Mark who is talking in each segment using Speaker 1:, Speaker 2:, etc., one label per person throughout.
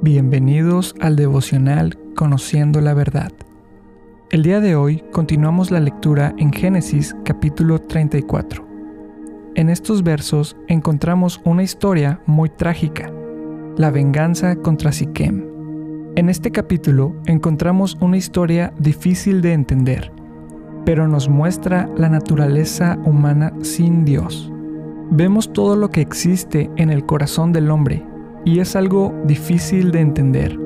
Speaker 1: Bienvenidos al devocional Conociendo la Verdad. El día de hoy continuamos la lectura en Génesis capítulo 34. En estos versos encontramos una historia muy trágica, la venganza contra Siquem. En este capítulo encontramos una historia difícil de entender, pero nos muestra la naturaleza humana sin Dios. Vemos todo lo que existe en el corazón del hombre y es algo difícil de entender.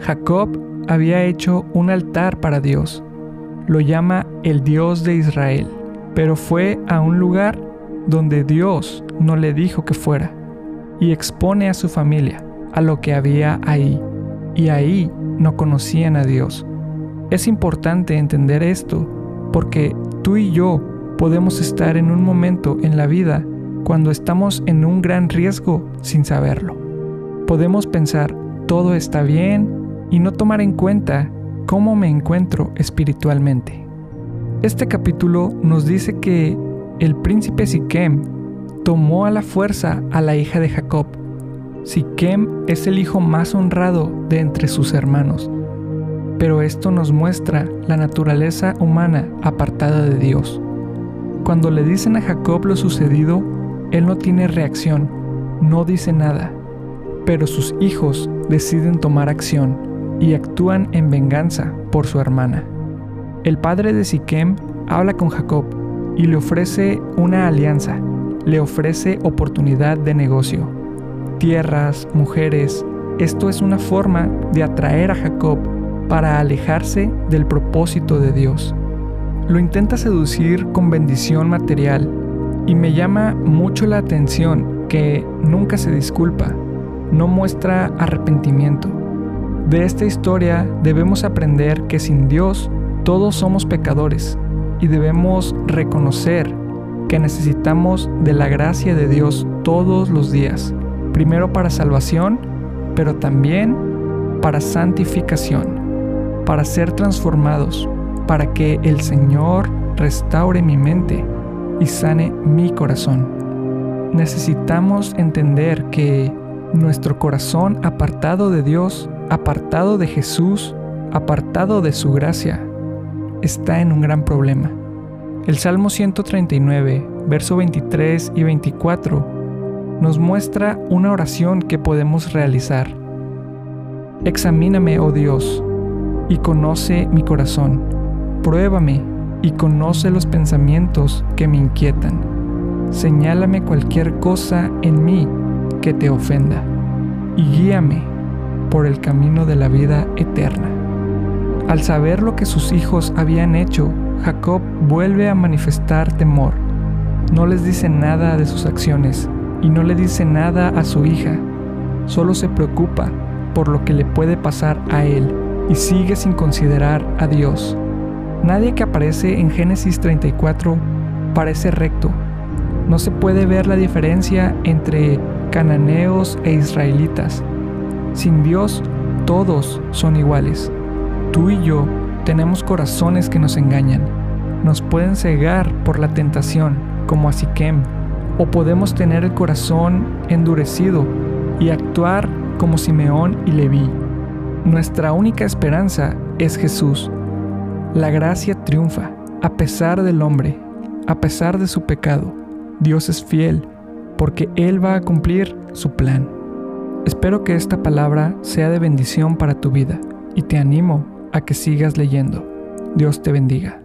Speaker 1: Jacob había hecho un altar para Dios. Lo llama el Dios de Israel, pero fue a un lugar donde Dios no le dijo que fuera y expone a su familia a lo que había ahí, y ahí no conocían a Dios. Es importante entender esto porque tú y yo podemos estar en un momento en la vida cuando estamos en un gran riesgo sin saberlo podemos pensar todo está bien y no tomar en cuenta cómo me encuentro espiritualmente. Este capítulo nos dice que el príncipe Siquem tomó a la fuerza a la hija de Jacob. Siquem es el hijo más honrado de entre sus hermanos, pero esto nos muestra la naturaleza humana apartada de Dios. Cuando le dicen a Jacob lo sucedido, él no tiene reacción, no dice nada pero sus hijos deciden tomar acción y actúan en venganza por su hermana. El padre de Siquem habla con Jacob y le ofrece una alianza, le ofrece oportunidad de negocio, tierras, mujeres. Esto es una forma de atraer a Jacob para alejarse del propósito de Dios. Lo intenta seducir con bendición material y me llama mucho la atención que nunca se disculpa no muestra arrepentimiento. De esta historia debemos aprender que sin Dios todos somos pecadores y debemos reconocer que necesitamos de la gracia de Dios todos los días, primero para salvación, pero también para santificación, para ser transformados, para que el Señor restaure mi mente y sane mi corazón. Necesitamos entender que nuestro corazón apartado de Dios, apartado de Jesús, apartado de su gracia, está en un gran problema. El Salmo 139, verso 23 y 24 nos muestra una oración que podemos realizar. Examíname, oh Dios, y conoce mi corazón. Pruébame y conoce los pensamientos que me inquietan. Señálame cualquier cosa en mí que te ofenda, y guíame por el camino de la vida eterna. Al saber lo que sus hijos habían hecho, Jacob vuelve a manifestar temor. No les dice nada de sus acciones y no le dice nada a su hija. Solo se preocupa por lo que le puede pasar a él y sigue sin considerar a Dios. Nadie que aparece en Génesis 34 parece recto. No se puede ver la diferencia entre cananeos e israelitas. Sin Dios, todos son iguales. Tú y yo tenemos corazones que nos engañan. Nos pueden cegar por la tentación, como a Siquem, o podemos tener el corazón endurecido y actuar como Simeón y Leví. Nuestra única esperanza es Jesús. La gracia triunfa, a pesar del hombre, a pesar de su pecado. Dios es fiel porque Él va a cumplir su plan. Espero que esta palabra sea de bendición para tu vida y te animo a que sigas leyendo. Dios te bendiga.